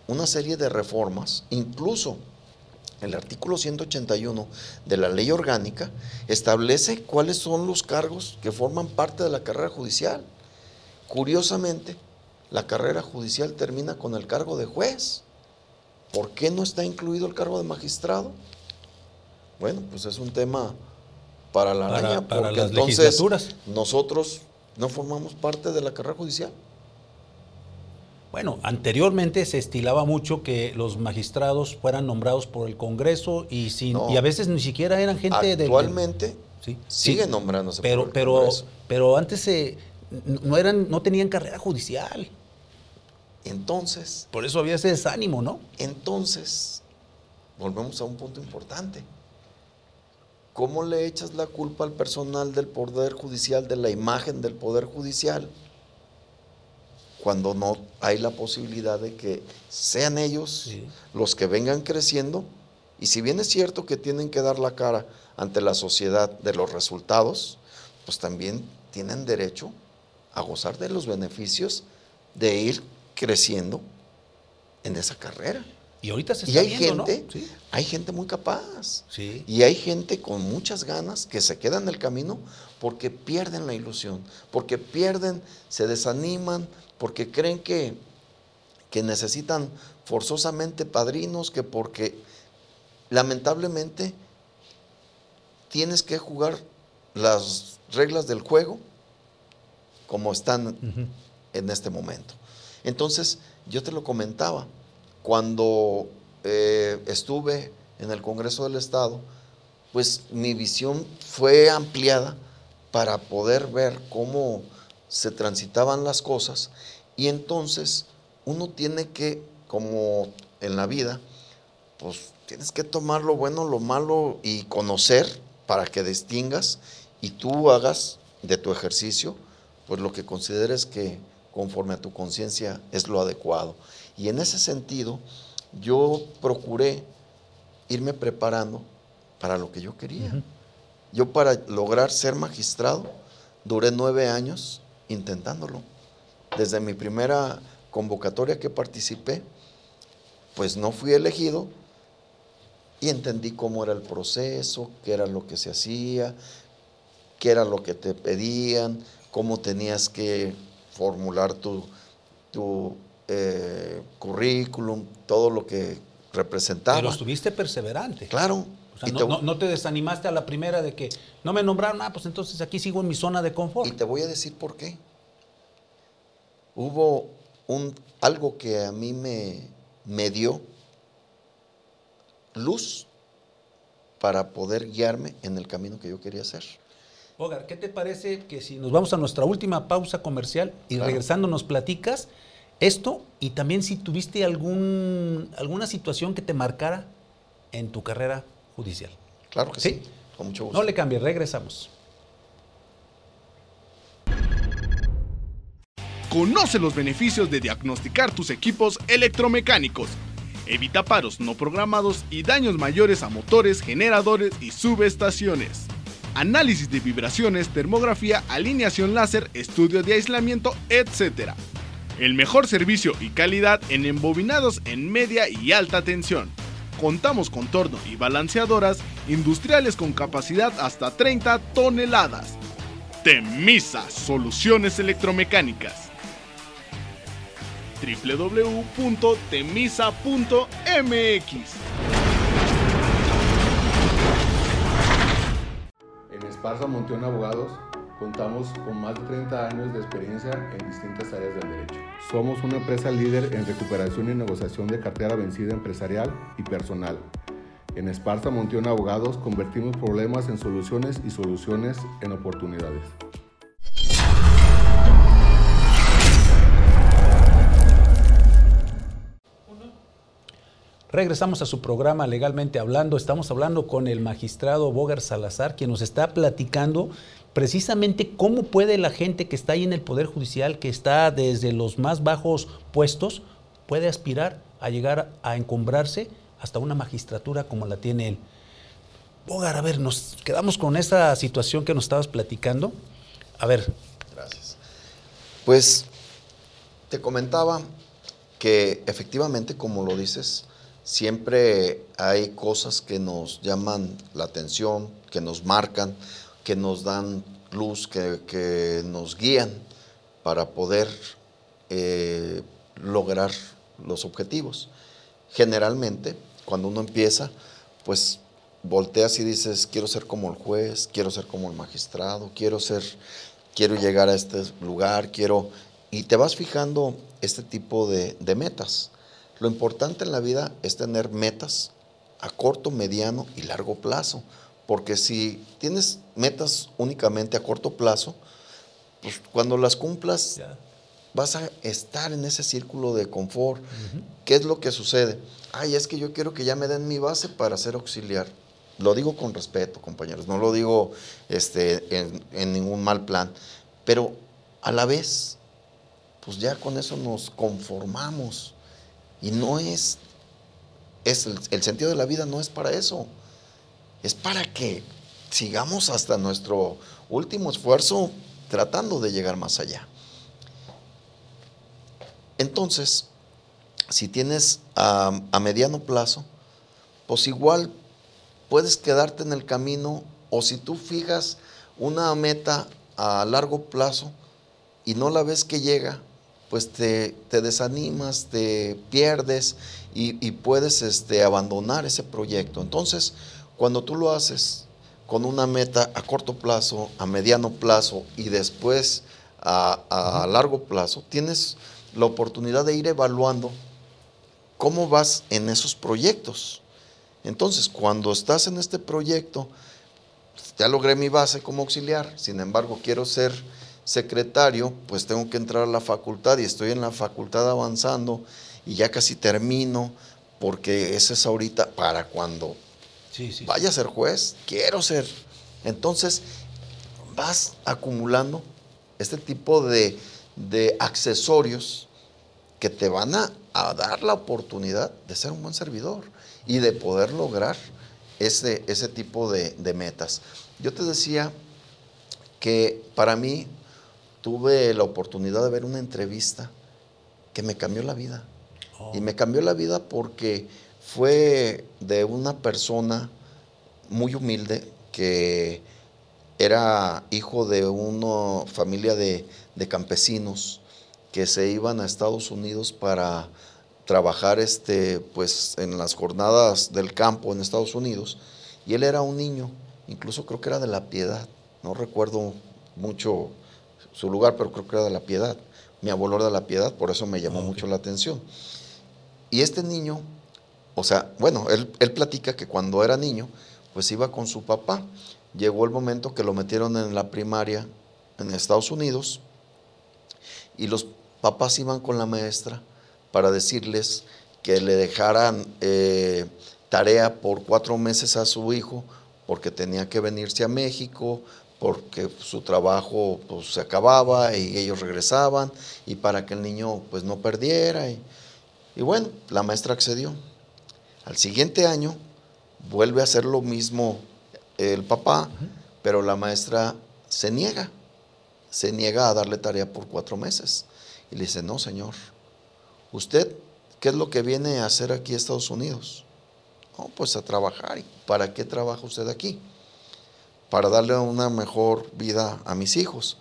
una serie de reformas, incluso el artículo 181 de la ley orgánica establece cuáles son los cargos que forman parte de la carrera judicial. Curiosamente, la carrera judicial termina con el cargo de juez. ¿Por qué no está incluido el cargo de magistrado? Bueno, pues es un tema para la Para- araña, para porque las entonces legislaturas. nosotros no formamos parte de la carrera judicial. Bueno, anteriormente se estilaba mucho que los magistrados fueran nombrados por el Congreso y sin No. y a veces ni siquiera eran gente de- de, Actualmente sí, sigue sí, nombrándose pero por el pero Congreso. pero antes se no eran no tenían carrera judicial. Entonces, Por eso había ese desánimo, ¿no? Entonces, volvemos a un punto importante. ¿Cómo le echas la culpa al personal del Poder Judicial, de la imagen del Poder Judicial, cuando no hay la posibilidad de que sean ellos Sí. los que vengan creciendo? Y si bien es cierto que tienen que dar la cara ante la sociedad de los resultados, pues también tienen derecho a gozar de los beneficios de ir creciendo en esa carrera. Y ahorita se Y está hay viendo, gente, ¿no? Sí. hay gente muy capaz. Sí. Y hay gente con muchas ganas que se queda en el camino porque pierden la ilusión, porque pierden, se desaniman, porque creen que, que necesitan forzosamente padrinos, que porque lamentablemente tienes que jugar las reglas del juego como están en este momento. Entonces, yo te lo comentaba, cuando eh, estuve en el Congreso del Estado, pues mi visión fue ampliada para poder ver cómo se transitaban las cosas y entonces uno tiene que, como en la vida, pues tienes que tomar lo bueno, lo malo y conocer para que distingas y tú hagas de tu ejercicio pues lo que consideres que conforme a tu conciencia es lo adecuado. Y en ese sentido, yo procuré irme preparando para lo que yo quería. Yo para lograr ser magistrado duré nueve años intentándolo. Desde mi primera convocatoria que participé, pues no fui elegido y entendí cómo era el proceso, qué era lo que se hacía, qué era lo que te pedían, cómo tenías que formular tu, tu eh, currículum, todo lo que representaba. Pero estuviste perseverante. Claro. O sea, no, no, te desanimaste a la primera de que no me nombraron, ah, pues entonces aquí sigo en mi zona de confort. Y te voy a decir por qué. Hubo un, algo que a mí me, me dio luz para poder guiarme en el camino que yo quería hacer. Hogar, ¿qué te parece que si nos vamos a nuestra última pausa comercial y regresando nos platicas esto y también si tuviste algún, alguna situación que te marcara en tu carrera judicial? Claro que sí. Con mucho gusto. No le cambies, regresamos. Conoce los beneficios de diagnosticar tus equipos electromecánicos. Evita paros no programados y daños mayores a motores, generadores y subestaciones análisis de vibraciones, termografía, alineación láser, estudio de aislamiento, etc. El mejor servicio y calidad en embobinados en media y alta tensión. Contamos con torno y balanceadoras industriales con capacidad hasta 30 toneladas. Temisa Soluciones Electromecánicas www.temisa.mx Esparza Monteón Abogados contamos con más de 30 años de experiencia en distintas áreas del derecho. Somos una empresa líder en recuperación y negociación de cartera vencida empresarial y personal. En Esparza Monteón Abogados convertimos problemas en soluciones y soluciones en oportunidades. Regresamos a su programa Legalmente Hablando. Estamos hablando con el magistrado Bogar Salazar, quien nos está platicando precisamente cómo puede la gente que está ahí en el Poder Judicial, que está desde los más bajos puestos, puede aspirar a llegar a encumbrarse hasta una magistratura como la tiene él. Bogar, a ver, nos quedamos con esa situación que nos estabas platicando. A ver. Gracias. Pues te comentaba que efectivamente, como lo dices, siempre hay cosas que nos llaman la atención, que nos marcan, que nos dan luz, que, nos guían para poder eh, lograr los objetivos. Generalmente, cuando uno empieza, pues volteas y dices, quiero ser como el juez, quiero ser como el magistrado, quiero ser, quiero llegar a este lugar, quiero... Y te vas fijando este tipo de metas. Lo importante en la vida es tener metas a corto, mediano y largo plazo. Porque si tienes metas únicamente a corto plazo, pues cuando las cumplas vas a estar en ese círculo de confort. ¿Qué es lo que sucede? Ay, es que yo quiero que ya me den mi base para ser auxiliar. Lo digo con respeto, compañeros, no lo digo este, en, en ningún mal plan. Pero a la vez, pues ya con eso nos conformamos. Y no es, es el, sentido de la vida no es para eso. Es para que sigamos hasta nuestro último esfuerzo tratando de llegar más allá. Entonces, si tienes a, a, mediano plazo, pues igual puedes quedarte en el camino o si tú fijas una meta a largo plazo y no la ves que llega, pues te, desanimas, te pierdes y, puedes este, abandonar ese proyecto. Entonces, cuando tú lo haces con una meta a corto plazo, a mediano plazo y después a, a largo plazo, tienes la oportunidad de ir evaluando cómo vas en esos proyectos. Entonces, cuando estás en este proyecto, ya logré mi base como auxiliar, sin embargo, quiero ser secretario, pues tengo que entrar a la facultad y estoy en la facultad avanzando y ya casi termino, porque ese es ahorita para cuando vaya a ser juez, quiero ser. Entonces, vas acumulando este tipo de, accesorios que te van a, dar la oportunidad de ser un buen servidor y de poder lograr ese, ese tipo de, de metas. Yo te decía que para mí tuve la oportunidad de ver una entrevista que me cambió la vida. Y me cambió la vida porque fue de una persona muy humilde que era hijo de una familia de, campesinos que se iban a Estados Unidos para trabajar este, pues, en las jornadas del campo en Estados Unidos. Y él era un niño, incluso creo que era de la piedad, no recuerdo mucho su lugar, pero creo que era de la piedad. Mi abuelo era de la piedad, por eso me llamó mucho la atención. Y este niño, o sea, bueno, él, él platica que cuando era niño, pues iba con su papá. Llegó el momento que lo metieron en la primaria en Estados Unidos y los papás iban con la maestra para decirles que le dejaran eh, tarea por cuatro meses a su hijo porque tenía que venirse a México porque su trabajo pues, se acababa y ellos regresaban y para que el niño pues no perdiera. Y, bueno, la maestra accedió. Al siguiente año vuelve a hacer lo mismo el papá, pero la maestra se niega, se niega a darle tarea por cuatro meses. Y le dice, no señor, usted, ¿qué es lo que viene a hacer aquí a Estados Unidos? Pues a trabajar. ¿Para qué trabaja usted aquí? para darle una mejor vida a mis hijos.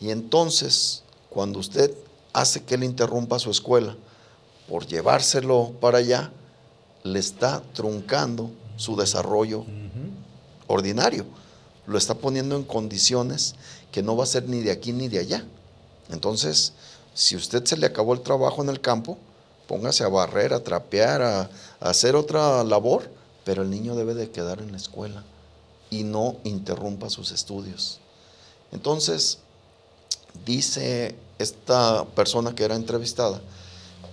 Y entonces, cuando usted hace que él interrumpa su escuela por llevárselo para allá, le está truncando su desarrollo ordinario. Lo está poniendo en condiciones que no va a ser ni de aquí ni de allá. Entonces, si usted se le acabó el trabajo en el campo, póngase a barrer, a trapear, a, a hacer otra labor, pero el niño debe de quedar en la escuela y no interrumpa sus estudios. Entonces, dice esta persona que era entrevistada,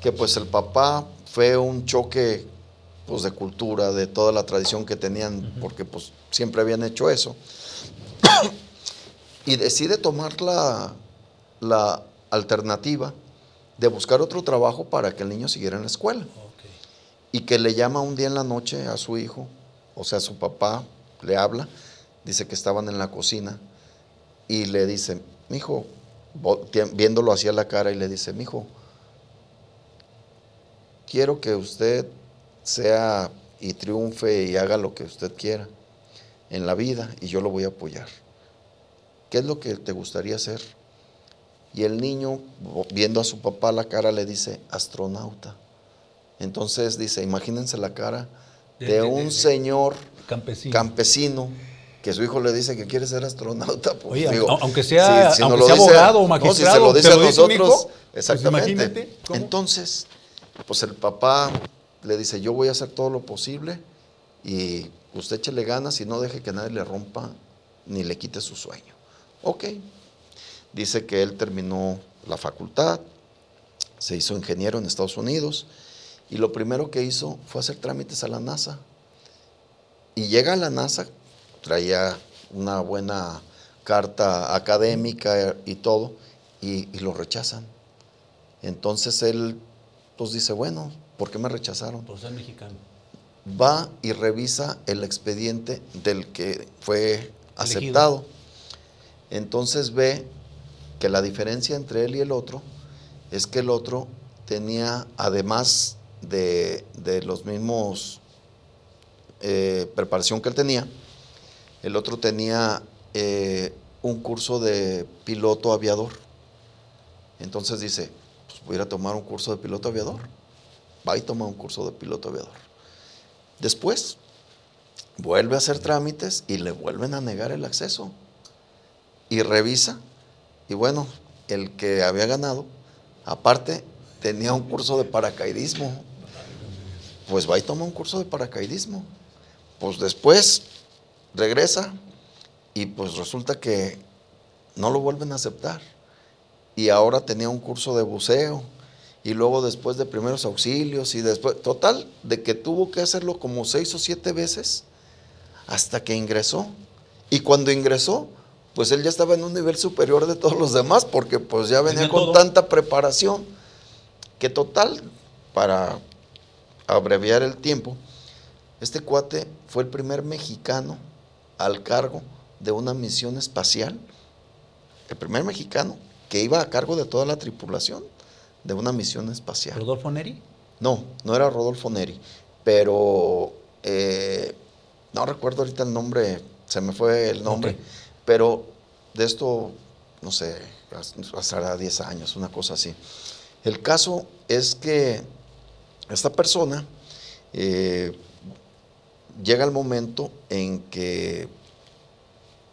que pues el papá fue un choque pues, de cultura, de toda la tradición que tenían, porque pues siempre habían hecho eso, y decide tomar la, la, alternativa de buscar otro trabajo para que el niño siguiera en la escuela. Y que le llama un día en la noche a su hijo, o sea, a su papá, le habla, dice que estaban en la cocina y le dice, mi hijo, viéndolo hacia la cara y le dice, mi hijo, quiero que usted sea y triunfe y haga lo que usted quiera en la vida y yo lo voy a apoyar. ¿Qué es lo que te gustaría hacer? Y el niño, viendo a su papá la cara, le dice, astronauta. Entonces dice, imagínense la cara de, un señor campesino. que su hijo le dice que quiere ser astronauta. Pues, aunque sea, abogado o magistrado, si se lo dice a nosotros, pues exactamente. Entonces, pues el papá le dice, yo voy a hacer todo lo posible y usted échele ganas y no deje que nadie le rompa ni le quite su sueño. Ok. Dice que él terminó la facultad, se hizo ingeniero en Estados Unidos y lo primero que hizo fue hacer trámites a la NASA. Y llega a la NASA, traía una buena carta académica y todo, y, lo rechazan. Entonces él pues dice, bueno, ¿por qué me rechazaron? Por ser mexicano. Va y revisa el expediente del que fue aceptado. Entonces ve que la diferencia entre él y el otro es que el otro tenía, además de, los mismos eh, preparación que él tenía. El otro tenía eh, un curso de piloto aviador. Entonces dice, pues voy a tomar un curso de piloto aviador. Va y toma un curso de piloto aviador. Después, vuelve a hacer trámites y le vuelven a negar el acceso. Y revisa. Y bueno, el que había ganado, aparte, tenía un curso de paracaidismo pues va y toma un curso de paracaidismo. pues después regresa y pues resulta que no lo vuelven a aceptar. Y ahora tenía un curso de buceo y luego después de primeros auxilios y después, total, de que tuvo que hacerlo como seis o siete veces hasta que ingresó. Y cuando ingresó, pues él ya estaba en un nivel superior de todos los demás porque pues ya venía con todo. tanta preparación que total, para abreviar el tiempo, este cuate fue el primer mexicano al cargo de una misión espacial, el primer mexicano que iba a cargo de toda la tripulación de una misión espacial. Rodolfo Neri. No, no era Rodolfo Neri, pero eh, no recuerdo ahorita el nombre, se me fue el nombre, pero de esto, no sé, hará 10 años, una cosa así. El caso es que esta persona eh, llega el momento en que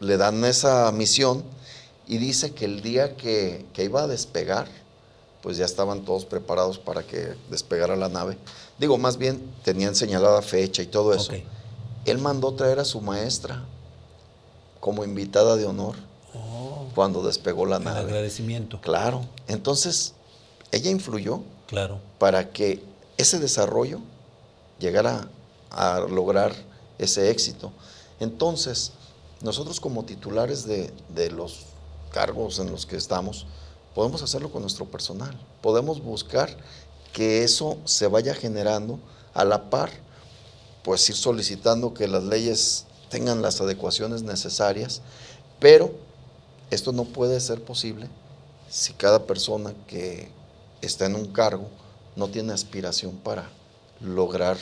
le dan esa misión y dice que el día que, que iba a despegar, pues ya estaban todos preparados para que despegara la nave. Digo, más bien tenían señalada fecha y todo eso. Él mandó traer a su maestra como invitada de honor Oh, cuando despegó la el nave. agradecimiento. Claro. Entonces, ella influyó Claro. para que ese desarrollo llegara a lograr ese éxito. Entonces, nosotros como titulares de, de los cargos en los que estamos, podemos hacerlo con nuestro personal. Podemos buscar que eso se vaya generando a la par, pues ir solicitando que las leyes tengan las adecuaciones necesarias, pero esto no puede ser posible si cada persona que está en un cargo no tiene aspiración para lograr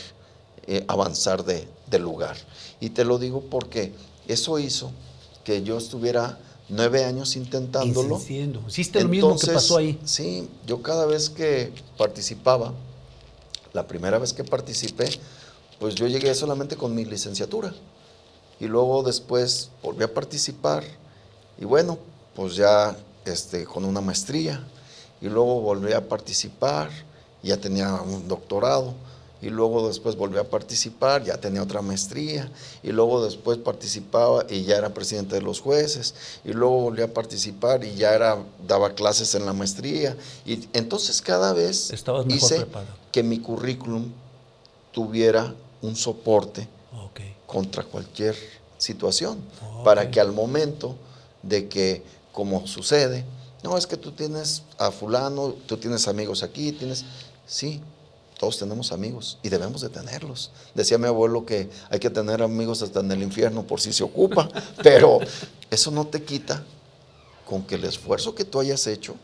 eh, avanzar de, de lugar. Y te lo digo porque eso hizo que yo estuviera nueve años intentándolo. Insistiendo. Hiciste lo mismo que Entonces, pasó ahí. Sí, yo cada vez que participaba, la primera vez que participé, pues yo llegué solamente con mi licenciatura. Y luego después volví a participar y bueno, pues ya este, con una maestría. Y luego volví a participar, ya tenía un doctorado. Y luego después volví a participar, ya tenía otra maestría. Y luego después participaba y ya era presidente de los jueces. Y luego volví a participar y ya era, daba clases en la maestría. Y entonces cada vez Estabas hice preparado. que mi currículum tuviera un soporte contra cualquier situación, para que al momento de que, como sucede, no es que tú tienes a fulano, tú tienes amigos aquí, tienes, sí, todos tenemos amigos y debemos de tenerlos. Decía mi abuelo que hay que tener amigos hasta en el infierno por si se ocupa, [laughs] pero eso no te quita con que el esfuerzo que tú hayas hecho,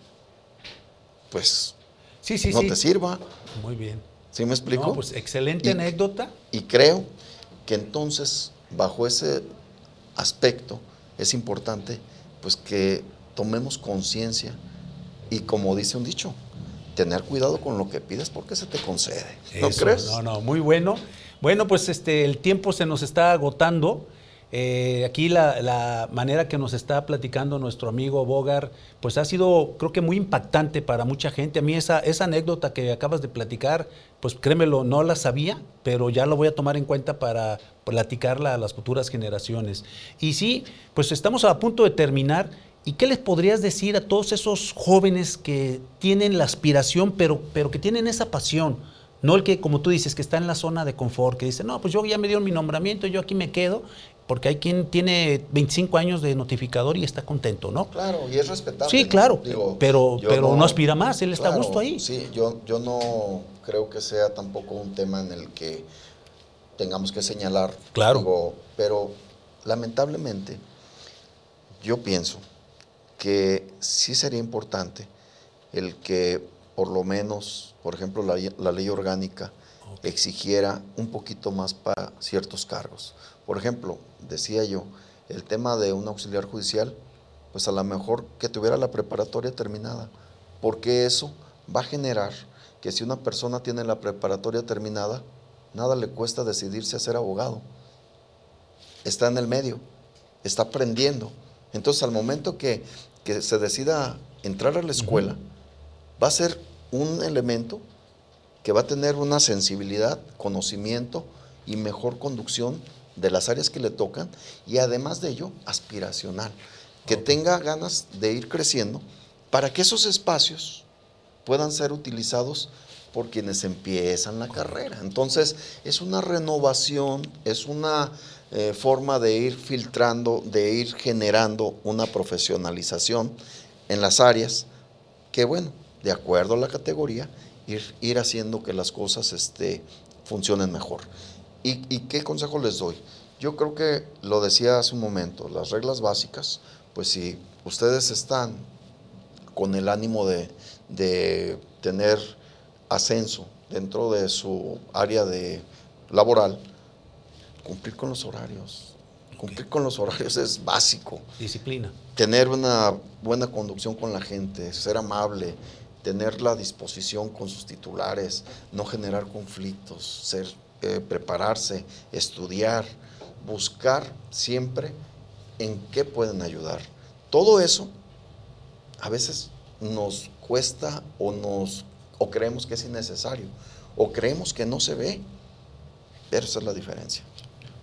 pues Sí, sí, no sí. te sirva. Muy bien. ¿Sí me explico? No, pues excelente Y- anécdota. Y creo que entonces, bajo ese aspecto, es importante pues que tomemos conciencia y como dice un dicho, tener cuidado con lo que pides porque se te concede. ¿No Eso, crees? No, no, muy bueno. Bueno, pues este, el tiempo se nos está agotando. Eh, aquí la, la manera que nos está platicando nuestro amigo Bogar, pues ha sido, creo que muy impactante para mucha gente. A mí esa, esa anécdota que acabas de platicar, pues créemelo, no la sabía, pero ya lo voy a tomar en cuenta para platicarla a las futuras generaciones. Y sí, pues estamos a punto de terminar. ¿Y qué les podrías decir a todos esos jóvenes que tienen la aspiración, pero, pero que tienen esa pasión? No el que, como tú dices, que está en la zona de confort, que dice, no, pues yo ya me dieron mi nombramiento, yo aquí me quedo, porque hay quien tiene 25 años de notificador y está contento, ¿no? Claro, y es respetable. Sí, claro, Digo, pero, pero no, aspira más, él está a gusto ahí. Sí, yo, yo no creo que sea tampoco un tema en el que tengamos que señalar. Claro. Digo, pero lamentablemente yo pienso que sí sería importante el que por lo menos, por ejemplo, la, la ley orgánica exigiera un poquito más para ciertos cargos. Por ejemplo, decía yo, el tema de un auxiliar judicial, pues a lo mejor que tuviera la preparatoria terminada, porque eso va a generar que si una persona tiene la preparatoria terminada, nada le cuesta decidirse a ser abogado. Está en el medio, está aprendiendo. Entonces al momento que, que se decida entrar a la escuela, va a ser un elemento que va a tener una sensibilidad, conocimiento y mejor conducción de las áreas que le tocan y además de ello, aspiracional, que tenga ganas de ir creciendo para que esos espacios puedan ser utilizados por quienes empiezan la carrera. Entonces, es una renovación, es una eh, forma de ir filtrando, de ir generando una profesionalización en las áreas que, bueno, de acuerdo a la categoría, ir, ir haciendo que las cosas este, funcionen mejor. ¿Y, ¿Y qué consejo les doy? Yo creo que lo decía hace un momento, las reglas básicas, pues si ustedes están con el ánimo de, de tener ascenso dentro de su área de laboral, cumplir con los horarios. Cumplir con los horarios es básico. Disciplina. Tener una buena conducción con la gente, ser amable, tener la disposición con sus titulares, no generar conflictos, ser, eh, prepararse, estudiar, buscar siempre en qué pueden ayudar. Todo eso a veces nos cuesta o nos o creemos que es innecesario o creemos que no se ve. Pero esa es la diferencia.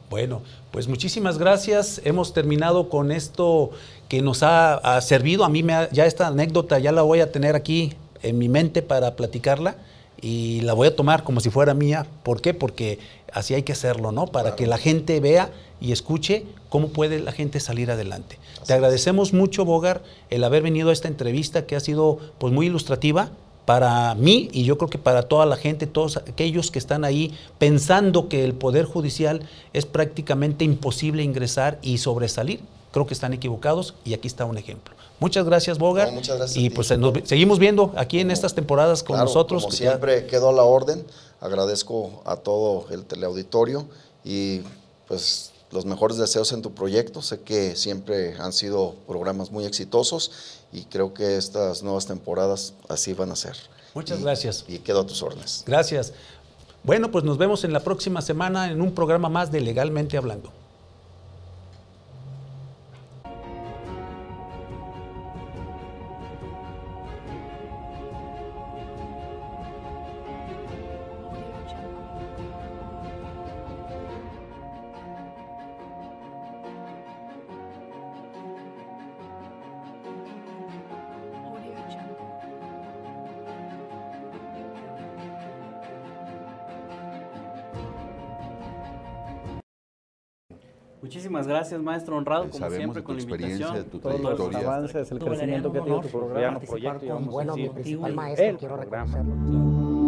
Bueno, pues muchísimas gracias. Hemos terminado con esto que nos ha, ha servido. A mí me ha- ya esta anécdota ya la voy a tener aquí en mi mente para platicarla y la voy a tomar como si fuera mía. ¿Por qué? Porque así hay que hacerlo, ¿no? Para Claro. que la gente vea y escuche cómo puede la gente salir adelante. Te agradecemos mucho, Bogar, el haber venido a esta entrevista que ha sido pues muy ilustrativa para mí y yo creo que para toda la gente, todos aquellos que están ahí pensando que el Poder Judicial es prácticamente imposible ingresar y sobresalir, creo que están equivocados y aquí está un ejemplo. Muchas gracias, Bogar. No, muchas gracias y pues nos seguimos viendo aquí en estas temporadas con Claro, nosotros. Como siempre, quedo a la orden. Agradezco a todo el teleauditorio y pues los mejores deseos en tu proyecto. Sé que siempre han sido programas muy exitosos y creo que estas nuevas temporadas así van a ser. Muchas Y- gracias. Y quedo a tus órdenes. Gracias. Bueno, pues nos vemos en la próxima semana en un programa más de Legalmente Hablando. Muchísimas gracias, maestro honrado, como Sabemos siempre, de tu con la experiencia, invitación. de tu Todos los trayectoria. avances, el crecimiento que ha tenido tu programa, participar proyecto, con, bueno, mi principal El maestro, quiero reconocerlo.